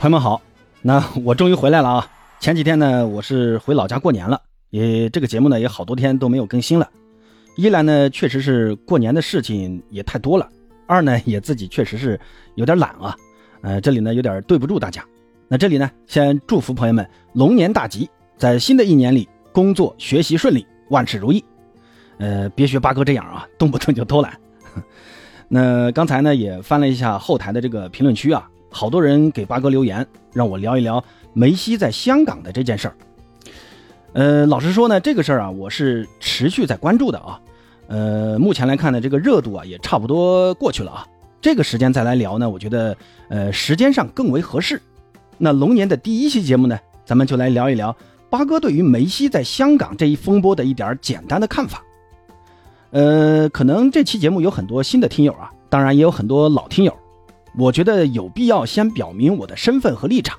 朋友们好，那我终于回来了啊！前几天呢，我是回老家过年了，也这个节目呢也好多天都没有更新了。一来呢，确实是过年的事情也太多了；二呢，也自己确实是有点懒啊。呃，这里呢有点对不住大家。那这里呢，先祝福朋友们龙年大吉，在新的一年里工作学习顺利，万事如意。呃，别学八哥这样啊，动不动就偷懒。那刚才呢也翻了一下后台的这个评论区啊。好多人给八哥留言，让我聊一聊梅西在香港的这件事儿。呃，老实说呢，这个事儿啊，我是持续在关注的啊。呃，目前来看呢，这个热度啊也差不多过去了啊。这个时间再来聊呢，我觉得呃时间上更为合适。那龙年的第一期节目呢，咱们就来聊一聊八哥对于梅西在香港这一风波的一点简单的看法。呃，可能这期节目有很多新的听友啊，当然也有很多老听友。我觉得有必要先表明我的身份和立场。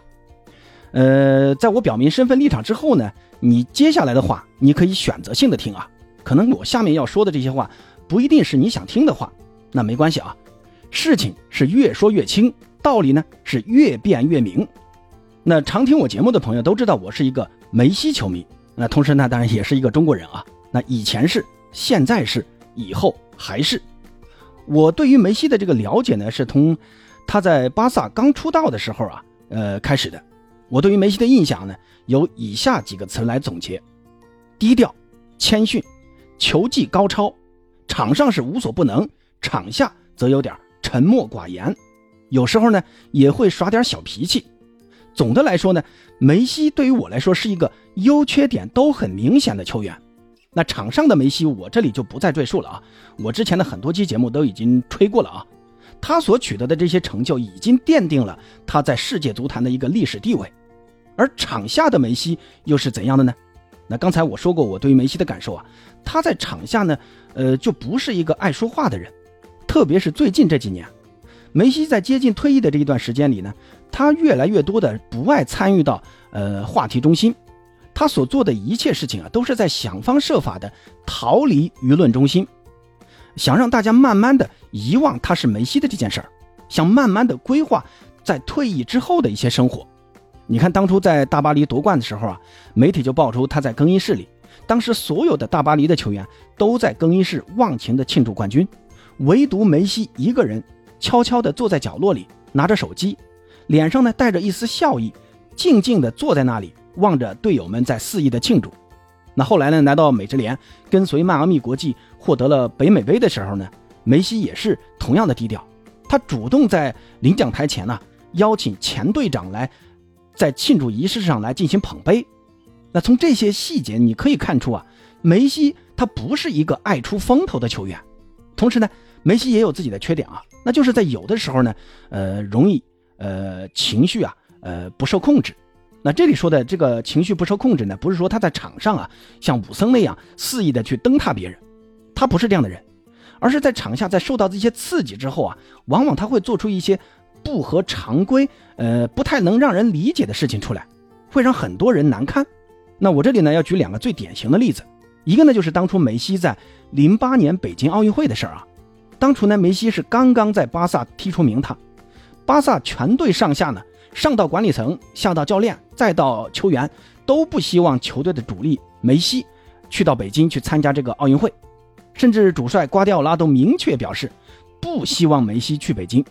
呃，在我表明身份立场之后呢，你接下来的话你可以选择性的听啊。可能我下面要说的这些话不一定是你想听的话，那没关系啊。事情是越说越清，道理呢是越辩越明。那常听我节目的朋友都知道我是一个梅西球迷，那同时呢当然也是一个中国人啊。那以前是，现在是，以后还是。我对于梅西的这个了解呢，是从他在巴萨刚出道的时候啊，呃开始的。我对于梅西的印象呢，有以下几个词来总结：低调、谦逊、球技高超，场上是无所不能，场下则有点沉默寡言，有时候呢也会耍点小脾气。总的来说呢，梅西对于我来说是一个优缺点都很明显的球员。那场上的梅西，我这里就不再赘述了啊。我之前的很多期节目都已经吹过了啊。他所取得的这些成就，已经奠定了他在世界足坛的一个历史地位。而场下的梅西又是怎样的呢？那刚才我说过我对于梅西的感受啊，他在场下呢，呃，就不是一个爱说话的人。特别是最近这几年，梅西在接近退役的这一段时间里呢，他越来越多的不爱参与到呃话题中心。他所做的一切事情啊，都是在想方设法的逃离舆论中心，想让大家慢慢的遗忘他是梅西的这件事儿，想慢慢的规划在退役之后的一些生活。你看，当初在大巴黎夺冠的时候啊，媒体就爆出他在更衣室里，当时所有的大巴黎的球员都在更衣室忘情的庆祝冠军，唯独梅西一个人悄悄的坐在角落里，拿着手机，脸上呢带着一丝笑意，静静的坐在那里。望着队友们在肆意的庆祝，那后来呢？来到美职联，跟随迈阿密国际获得了北美杯的时候呢，梅西也是同样的低调。他主动在领奖台前呢，邀请前队长来，在庆祝仪式上来进行捧杯。那从这些细节你可以看出啊，梅西他不是一个爱出风头的球员。同时呢，梅西也有自己的缺点啊，那就是在有的时候呢，呃，容易呃情绪啊，呃不受控制。那这里说的这个情绪不受控制呢，不是说他在场上啊像武僧那样肆意的去蹬踏别人，他不是这样的人，而是在场下在受到这些刺激之后啊，往往他会做出一些不合常规、呃不太能让人理解的事情出来，会让很多人难堪。那我这里呢要举两个最典型的例子，一个呢就是当初梅西在零八年北京奥运会的事儿啊，当初呢梅西是刚刚在巴萨踢出名堂，巴萨全队上下呢。上到管理层，下到教练，再到球员，都不希望球队的主力梅西去到北京去参加这个奥运会，甚至主帅瓜迪奥拉都明确表示不希望梅西去北京。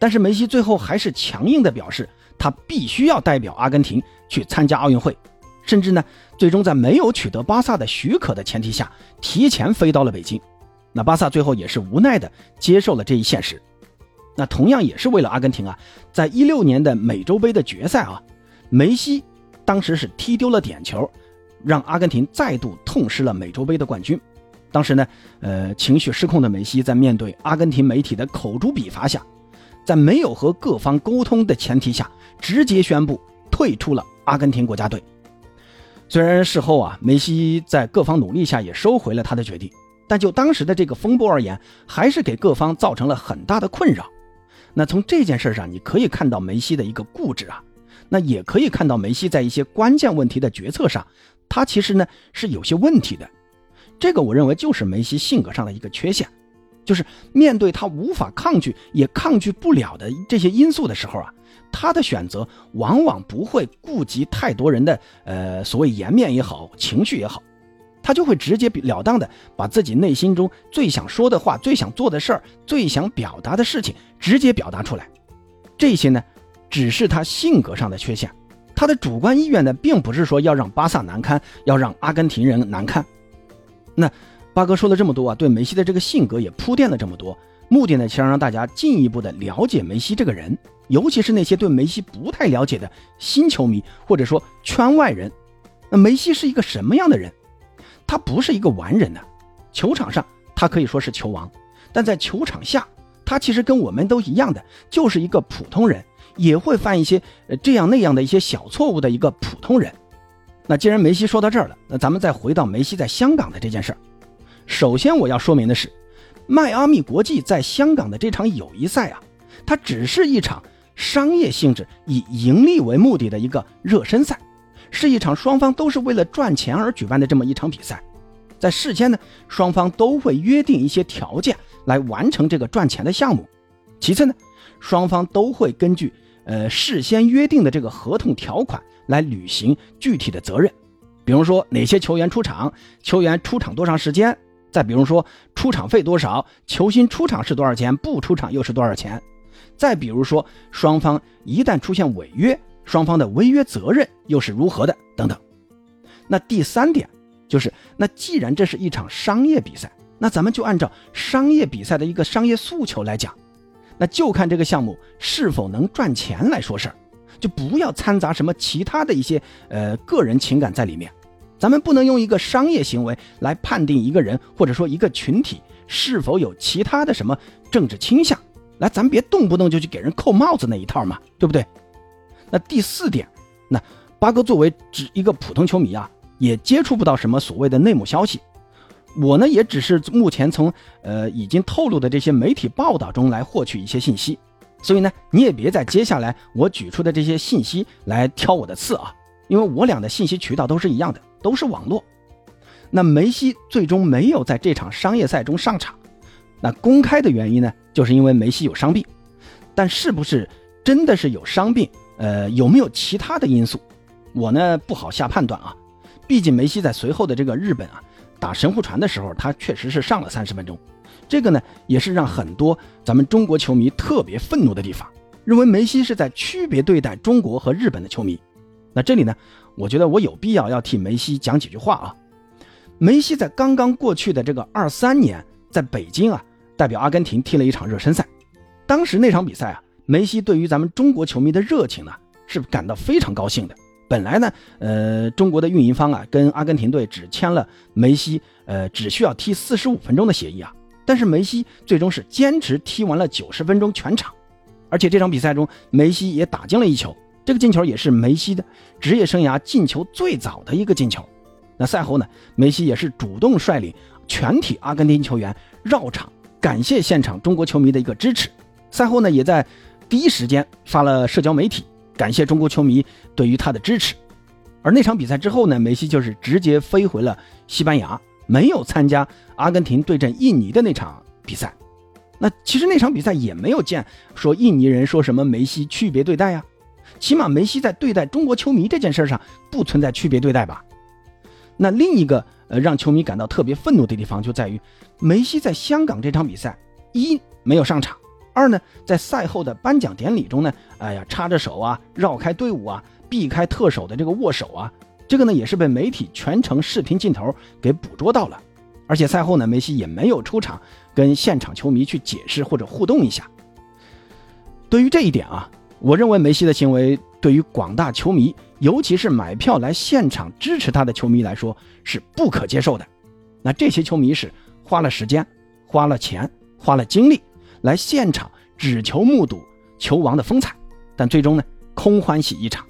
但是梅西最后还是强硬的表示，他必须要代表阿根廷去参加奥运会，甚至呢，最终在没有取得巴萨的许可的前提下，提前飞到了北京。那巴萨最后也是无奈的接受了这一现实。那同样也是为了阿根廷啊，在一六年的美洲杯的决赛啊，梅西当时是踢丢了点球，让阿根廷再度痛失了美洲杯的冠军。当时呢，呃，情绪失控的梅西在面对阿根廷媒体的口诛笔伐下，在没有和各方沟通的前提下，直接宣布退出了阿根廷国家队。虽然事后啊，梅西在各方努力下也收回了他的决定，但就当时的这个风波而言，还是给各方造成了很大的困扰。那从这件事上，你可以看到梅西的一个固执啊，那也可以看到梅西在一些关键问题的决策上，他其实呢是有些问题的。这个我认为就是梅西性格上的一个缺陷，就是面对他无法抗拒也抗拒不了的这些因素的时候啊，他的选择往往不会顾及太多人的呃所谓颜面也好，情绪也好，他就会直截了当的把自己内心中最想说的话、最想做的事儿、最想表达的事情直接表达出来。这些呢，只是他性格上的缺陷，他的主观意愿呢，并不是说要让巴萨难堪，要让阿根廷人难堪。那。八哥说了这么多啊，对梅西的这个性格也铺垫了这么多，目的呢，想让大家进一步的了解梅西这个人，尤其是那些对梅西不太了解的新球迷或者说圈外人。那梅西是一个什么样的人？他不是一个完人呢。球场上他可以说是球王，但在球场下，他其实跟我们都一样的，就是一个普通人，也会犯一些这样那样的一些小错误的一个普通人。那既然梅西说到这儿了，那咱们再回到梅西在香港的这件事儿。首先我要说明的是，迈阿密国际在香港的这场友谊赛啊，它只是一场商业性质、以盈利为目的的一个热身赛，是一场双方都是为了赚钱而举办的这么一场比赛。在事先呢，双方都会约定一些条件来完成这个赚钱的项目。其次呢，双方都会根据呃事先约定的这个合同条款来履行具体的责任，比如说哪些球员出场，球员出场多长时间。再比如说出场费多少，球星出场是多少钱，不出场又是多少钱？再比如说双方一旦出现违约，双方的违约责任又是如何的？等等。那第三点就是，那既然这是一场商业比赛，那咱们就按照商业比赛的一个商业诉求来讲，那就看这个项目是否能赚钱来说事儿，就不要掺杂什么其他的一些呃个人情感在里面。咱们不能用一个商业行为来判定一个人或者说一个群体是否有其他的什么政治倾向，来，咱别动不动就去给人扣帽子那一套嘛，对不对？那第四点，那八哥作为只一个普通球迷啊，也接触不到什么所谓的内幕消息，我呢也只是目前从呃已经透露的这些媒体报道中来获取一些信息，所以呢，你也别在接下来我举出的这些信息来挑我的刺啊，因为我俩的信息渠道都是一样的。都是网络，那梅西最终没有在这场商业赛中上场，那公开的原因呢，就是因为梅西有伤病，但是不是真的是有伤病？呃，有没有其他的因素？我呢不好下判断啊，毕竟梅西在随后的这个日本啊打神户船的时候，他确实是上了三十分钟，这个呢也是让很多咱们中国球迷特别愤怒的地方，认为梅西是在区别对待中国和日本的球迷。那这里呢？我觉得我有必要要替梅西讲几句话啊。梅西在刚刚过去的这个二三年，在北京啊，代表阿根廷踢了一场热身赛。当时那场比赛啊，梅西对于咱们中国球迷的热情呢，是感到非常高兴的。本来呢，呃，中国的运营方啊，跟阿根廷队只签了梅西，呃，只需要踢四十五分钟的协议啊。但是梅西最终是坚持踢完了九十分钟全场，而且这场比赛中，梅西也打进了一球。这个进球也是梅西的职业生涯进球最早的一个进球。那赛后呢，梅西也是主动率领全体阿根廷球员绕场，感谢现场中国球迷的一个支持。赛后呢，也在第一时间发了社交媒体，感谢中国球迷对于他的支持。而那场比赛之后呢，梅西就是直接飞回了西班牙，没有参加阿根廷对阵印尼的那场比赛。那其实那场比赛也没有见说印尼人说什么梅西区别对待呀。起码梅西在对待中国球迷这件事上不存在区别对待吧？那另一个呃让球迷感到特别愤怒的地方就在于，梅西在香港这场比赛一没有上场，二呢在赛后的颁奖典礼中呢，哎呀插着手啊，绕开队伍啊，避开特首的这个握手啊，这个呢也是被媒体全程视频镜头给捕捉到了。而且赛后呢，梅西也没有出场跟现场球迷去解释或者互动一下。对于这一点啊。我认为梅西的行为对于广大球迷，尤其是买票来现场支持他的球迷来说是不可接受的。那这些球迷是花了时间、花了钱、花了精力来现场只求目睹球王的风采，但最终呢空欢喜一场。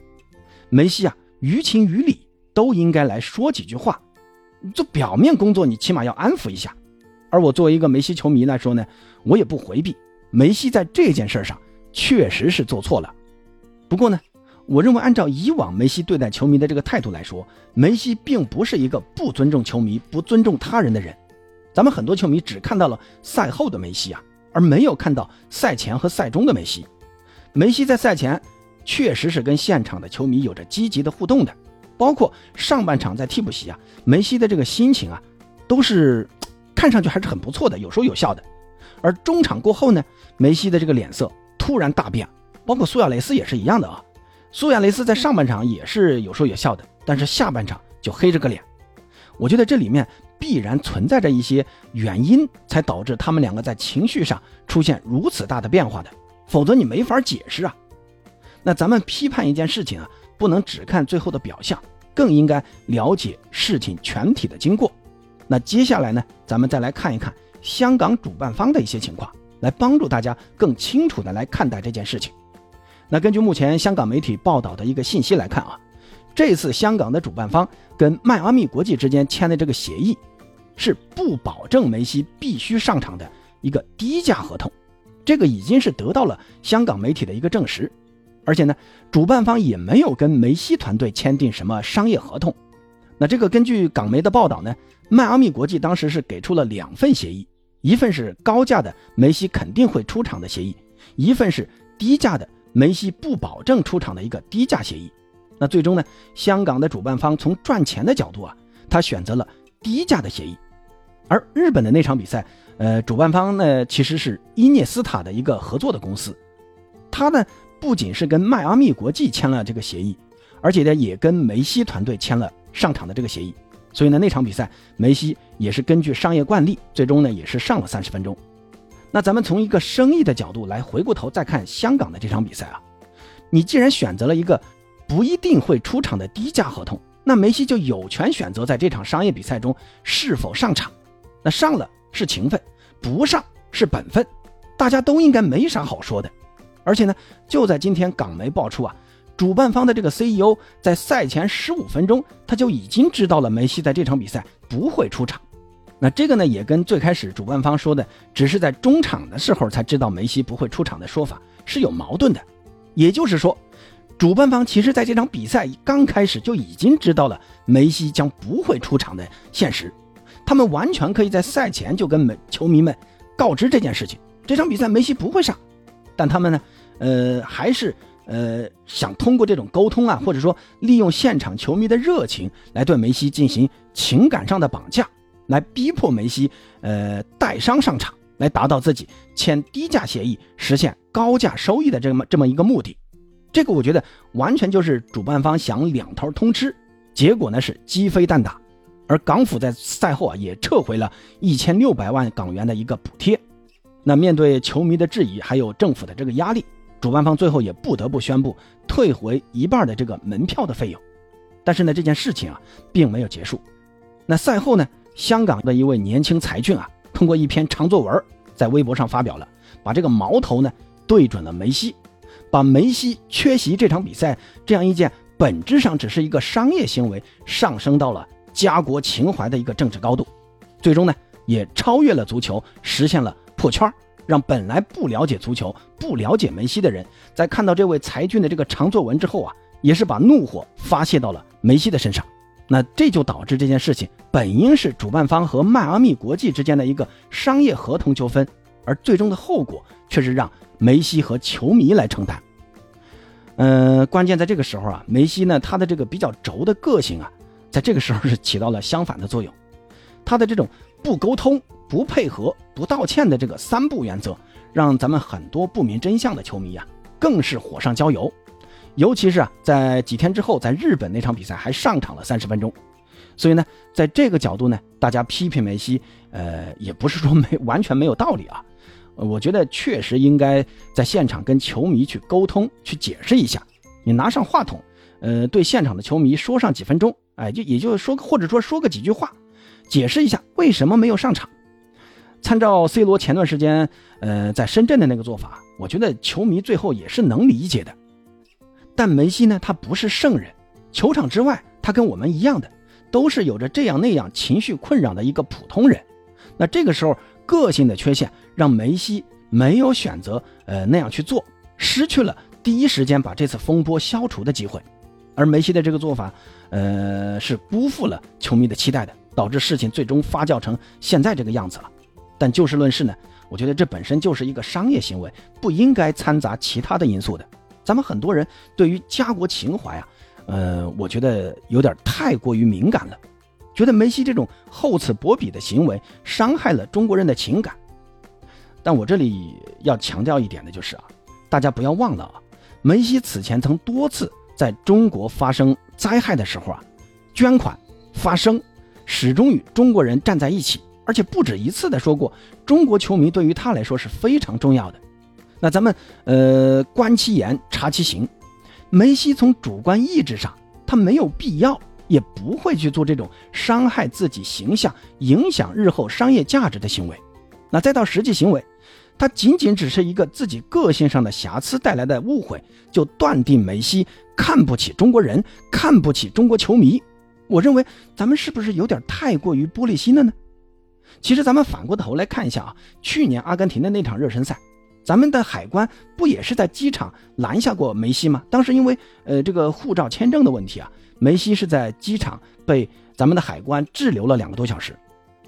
梅西啊，于情于理都应该来说几句话。做表面工作，你起码要安抚一下。而我作为一个梅西球迷来说呢，我也不回避梅西在这件事上。确实是做错了，不过呢，我认为按照以往梅西对待球迷的这个态度来说，梅西并不是一个不尊重球迷、不尊重他人的人。咱们很多球迷只看到了赛后的梅西啊，而没有看到赛前和赛中的梅西。梅西在赛前确实是跟现场的球迷有着积极的互动的，包括上半场在替补席啊，梅西的这个心情啊，都是看上去还是很不错的，有说有笑的。而中场过后呢，梅西的这个脸色突然大变，包括苏亚雷斯也是一样的啊。苏亚雷斯在上半场也是有说有笑的，但是下半场就黑着个脸。我觉得这里面。必然存在着一些原因，才导致他们两个在情绪上出现如此大的变化的，否则你没法解释啊。那咱们批判一件事情啊，不能只看最后的表象，更应该了解事情全体的经过。那接下来呢，咱们再来看一看香港主办方的一些情况，来帮助大家更清楚的来看待这件事情。那根据目前香港媒体报道的一个信息来看啊。这次香港的主办方跟迈阿密国际之间签的这个协议，是不保证梅西必须上场的一个低价合同，这个已经是得到了香港媒体的一个证实，而且呢，主办方也没有跟梅西团队签订什么商业合同。那这个根据港媒的报道呢，迈阿密国际当时是给出了两份协议，一份是高价的梅西肯定会出场的协议，一份是低价的梅西不保证出场的一个低价协议。那最终呢？香港的主办方从赚钱的角度啊，他选择了低价的协议，而日本的那场比赛，呃，主办方呢其实是伊涅斯塔的一个合作的公司，他呢不仅是跟迈阿密国际签了这个协议，而且呢也跟梅西团队签了上场的这个协议，所以呢那场比赛梅西也是根据商业惯例，最终呢也是上了三十分钟。那咱们从一个生意的角度来回过头再看香港的这场比赛啊，你既然选择了一个。不一定会出场的低价合同，那梅西就有权选择在这场商业比赛中是否上场。那上了是情分，不上是本分，大家都应该没啥好说的。而且呢，就在今天，港媒爆出啊，主办方的这个 CEO 在赛前十五分钟他就已经知道了梅西在这场比赛不会出场。那这个呢，也跟最开始主办方说的只是在中场的时候才知道梅西不会出场的说法是有矛盾的。也就是说。主办方其实在这场比赛刚开始就已经知道了梅西将不会出场的现实，他们完全可以在赛前就跟们球迷们告知这件事情。这场比赛梅西不会上，但他们呢，呃，还是呃想通过这种沟通啊，或者说利用现场球迷的热情来对梅西进行情感上的绑架，来逼迫梅西呃带伤上场，来达到自己签低价协议、实现高价收益的这么这么一个目的。这个我觉得完全就是主办方想两头通吃，结果呢是鸡飞蛋打，而港府在赛后啊也撤回了一千六百万港元的一个补贴。那面对球迷的质疑，还有政府的这个压力，主办方最后也不得不宣布退回一半的这个门票的费用。但是呢，这件事情啊并没有结束。那赛后呢，香港的一位年轻才俊啊，通过一篇长作文在微博上发表了，把这个矛头呢对准了梅西。把梅西缺席这场比赛这样一件本质上只是一个商业行为，上升到了家国情怀的一个政治高度，最终呢也超越了足球，实现了破圈，让本来不了解足球、不了解梅西的人，在看到这位才俊的这个长作文之后啊，也是把怒火发泄到了梅西的身上。那这就导致这件事情本应是主办方和迈阿密国际之间的一个商业合同纠纷，而最终的后果却是让。梅西和球迷来承担，嗯，关键在这个时候啊，梅西呢，他的这个比较轴的个性啊，在这个时候是起到了相反的作用，他的这种不沟通、不配合、不道歉的这个三不原则，让咱们很多不明真相的球迷呀，更是火上浇油，尤其是啊，在几天之后，在日本那场比赛还上场了三十分钟，所以呢，在这个角度呢，大家批评梅西，呃，也不是说没完全没有道理啊。我觉得确实应该在现场跟球迷去沟通，去解释一下。你拿上话筒，呃，对现场的球迷说上几分钟，哎，就也就是说，或者说说个几句话，解释一下为什么没有上场。参照 C 罗前段时间，呃，在深圳的那个做法，我觉得球迷最后也是能理解的。但梅西呢，他不是圣人，球场之外，他跟我们一样的，都是有着这样那样情绪困扰的一个普通人。那这个时候。个性的缺陷让梅西没有选择呃那样去做，失去了第一时间把这次风波消除的机会，而梅西的这个做法，呃是辜负了球迷的期待的，导致事情最终发酵成现在这个样子了。但就事论事呢，我觉得这本身就是一个商业行为，不应该掺杂其他的因素的。咱们很多人对于家国情怀啊，呃，我觉得有点太过于敏感了，觉得梅西这种厚此薄彼的行为伤害了中国人的情感。但我这里要强调一点的就是啊，大家不要忘了啊，梅西此前曾多次在中国发生灾害的时候啊，捐款发声，始终与中国人站在一起。而且不止一次的说过，中国球迷对于他来说是非常重要的。那咱们呃观其言，察其行。梅西从主观意志上，他没有必要，也不会去做这种伤害自己形象、影响日后商业价值的行为。那再到实际行为，他仅仅只是一个自己个性上的瑕疵带来的误会，就断定梅西看不起中国人，看不起中国球迷。我认为咱们是不是有点太过于玻璃心了呢？其实咱们反过头来看一下啊，去年阿根廷的那场热身赛，咱们的海关不也是在机场拦下过梅西吗？当时因为呃这个护照签证的问题啊，梅西是在机场被咱们的海关滞留了两个多小时。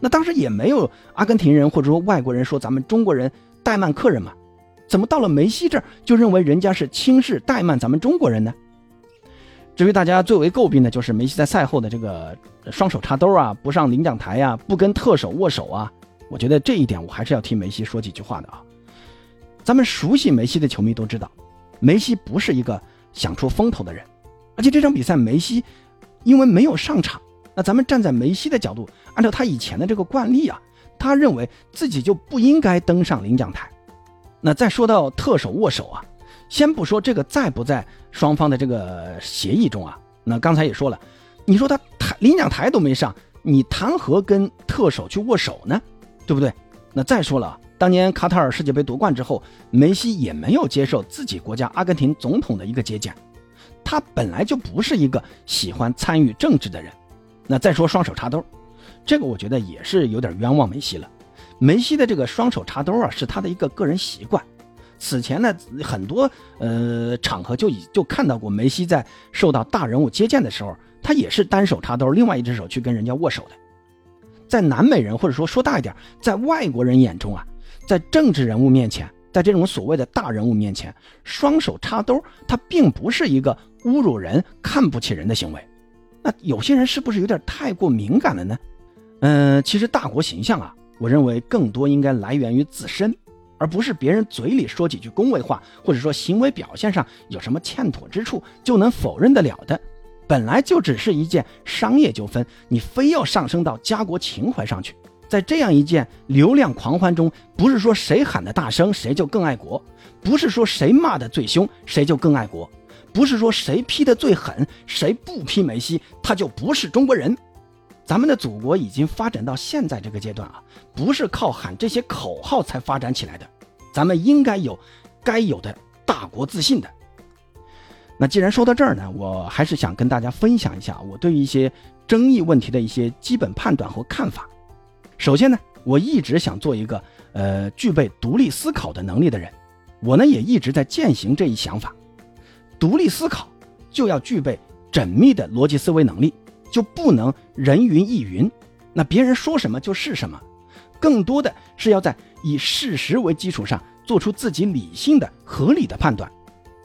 那当时也没有阿根廷人或者说外国人说咱们中国人怠慢客人嘛？怎么到了梅西这儿就认为人家是轻视怠慢咱们中国人呢？至于大家最为诟病的就是梅西在赛后的这个双手插兜啊，不上领奖台呀，不跟特首握手啊，我觉得这一点我还是要替梅西说几句话的啊。咱们熟悉梅西的球迷都知道，梅西不是一个想出风头的人，而且这场比赛梅西因为没有上场，那咱们站在梅西的角度，按照他以前的这个惯例啊，他认为自己就不应该登上领奖台。那再说到特首握手啊。先不说这个在不在双方的这个协议中啊，那刚才也说了，你说他台领奖台都没上，你谈何跟特首去握手呢？对不对？那再说了，当年卡塔尔世界杯夺冠之后，梅西也没有接受自己国家阿根廷总统的一个接见，他本来就不是一个喜欢参与政治的人。那再说双手插兜，这个我觉得也是有点冤枉梅西了。梅西的这个双手插兜啊，是他的一个个人习惯。此前呢，很多呃场合就已就看到过梅西在受到大人物接见的时候，他也是单手插兜，另外一只手去跟人家握手的。在南美人或者说说大一点，在外国人眼中啊，在政治人物面前，在这种所谓的大人物面前，双手插兜，它并不是一个侮辱人、看不起人的行为。那有些人是不是有点太过敏感了呢？嗯，其实大国形象啊，我认为更多应该来源于自身。而不是别人嘴里说几句恭维话，或者说行为表现上有什么欠妥之处就能否认得了的，本来就只是一件商业纠纷，你非要上升到家国情怀上去，在这样一件流量狂欢中，不是说谁喊的大声谁就更爱国，不是说谁骂的最凶谁就更爱国，不是说谁批的最狠谁不批梅西他就不是中国人。咱们的祖国已经发展到现在这个阶段啊，不是靠喊这些口号才发展起来的，咱们应该有该有的大国自信的。那既然说到这儿呢，我还是想跟大家分享一下我对于一些争议问题的一些基本判断和看法。首先呢，我一直想做一个呃具备独立思考的能力的人，我呢也一直在践行这一想法。独立思考就要具备缜密的逻辑思维能力。就不能人云亦云，那别人说什么就是什么，更多的是要在以事实为基础上做出自己理性的、合理的判断。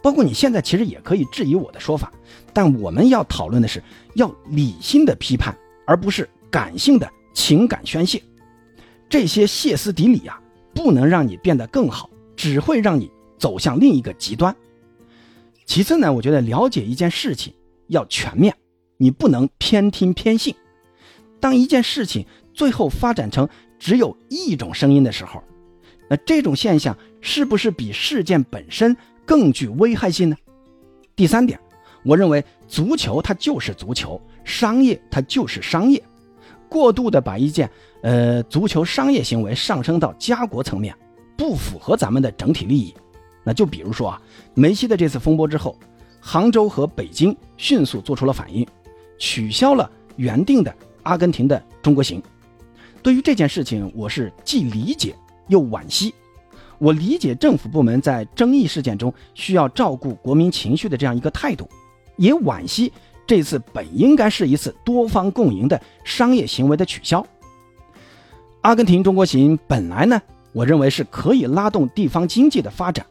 包括你现在其实也可以质疑我的说法，但我们要讨论的是要理性的批判，而不是感性的情感宣泄。这些歇斯底里啊，不能让你变得更好，只会让你走向另一个极端。其次呢，我觉得了解一件事情要全面。你不能偏听偏信。当一件事情最后发展成只有一种声音的时候，那这种现象是不是比事件本身更具危害性呢？第三点，我认为足球它就是足球，商业它就是商业。过度的把一件呃足球商业行为上升到家国层面，不符合咱们的整体利益。那就比如说啊，梅西的这次风波之后，杭州和北京迅速做出了反应。取消了原定的阿根廷的中国行，对于这件事情，我是既理解又惋惜。我理解政府部门在争议事件中需要照顾国民情绪的这样一个态度，也惋惜这次本应该是一次多方共赢的商业行为的取消。阿根廷中国行本来呢，我认为是可以拉动地方经济的发展，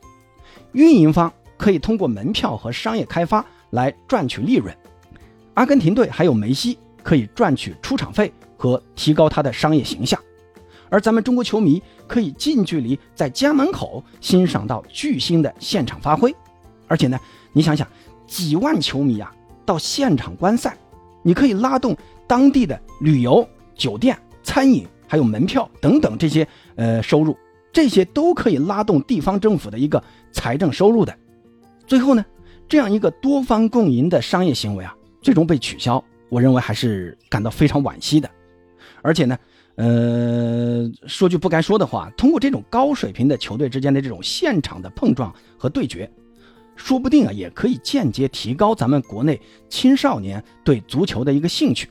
运营方可以通过门票和商业开发来赚取利润，阿根廷队还有梅西可以赚取出场费和提高他的商业形象，而咱们中国球迷可以近距离在家门口欣赏到巨星的现场发挥，而且呢，你想想，几万球迷啊！到现场观赛，你可以拉动当地的旅游、酒店、餐饮，还有门票等等这些呃收入，这些都可以拉动地方政府的一个财政收入的。最后呢，这样一个多方共赢的商业行为啊，最终被取消，我认为还是感到非常惋惜的。而且呢，呃，说句不该说的话，通过这种高水平的球队之间的这种现场的碰撞和对决。说不定啊，也可以间接提高咱们国内青少年对足球的一个兴趣。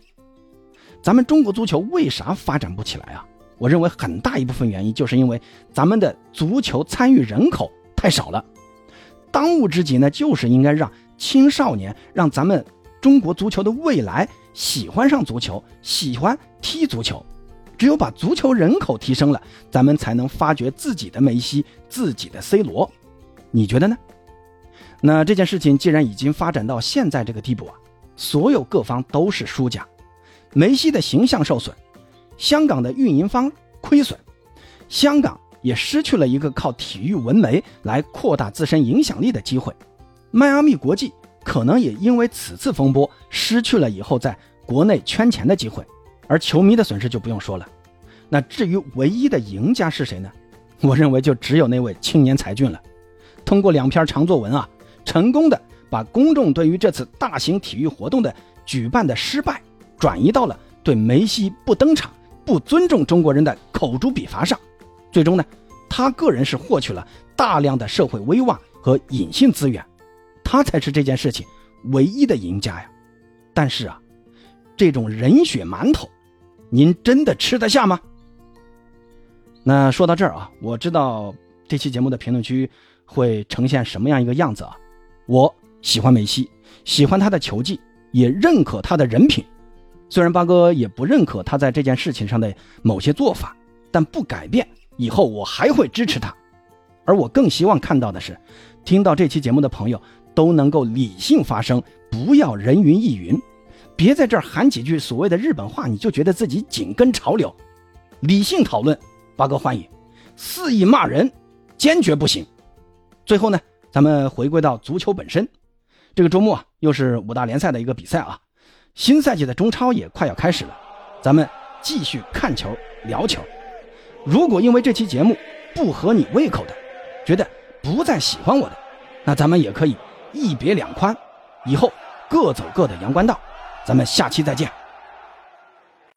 咱们中国足球为啥发展不起来啊？我认为很大一部分原因就是因为咱们的足球参与人口太少了。当务之急呢，就是应该让青少年，让咱们中国足球的未来喜欢上足球，喜欢踢足球。只有把足球人口提升了，咱们才能发掘自己的梅西，自己的 C 罗。你觉得呢？那这件事情既然已经发展到现在这个地步啊，所有各方都是输家，梅西的形象受损，香港的运营方亏损，香港也失去了一个靠体育文媒来扩大自身影响力的机会，迈阿密国际可能也因为此次风波失去了以后在国内圈钱的机会，而球迷的损失就不用说了。那至于唯一的赢家是谁呢？我认为就只有那位青年才俊了，通过两篇长作文啊。成功的把公众对于这次大型体育活动的举办的失败，转移到了对梅西不登场、不尊重中国人的口诛笔伐上。最终呢，他个人是获取了大量的社会威望和隐性资源，他才是这件事情唯一的赢家呀。但是啊，这种人血馒头，您真的吃得下吗？那说到这儿啊，我知道这期节目的评论区会呈现什么样一个样子啊？我喜欢梅西，喜欢他的球技，也认可他的人品。虽然八哥也不认可他在这件事情上的某些做法，但不改变，以后我还会支持他。而我更希望看到的是，听到这期节目的朋友都能够理性发声，不要人云亦云，别在这儿喊几句所谓的日本话，你就觉得自己紧跟潮流。理性讨论，八哥欢迎；肆意骂人，坚决不行。最后呢？咱们回归到足球本身，这个周末啊，又是五大联赛的一个比赛啊，新赛季的中超也快要开始了，咱们继续看球聊球。如果因为这期节目不合你胃口的，觉得不再喜欢我的，那咱们也可以一别两宽，以后各走各的阳关道。咱们下期再见。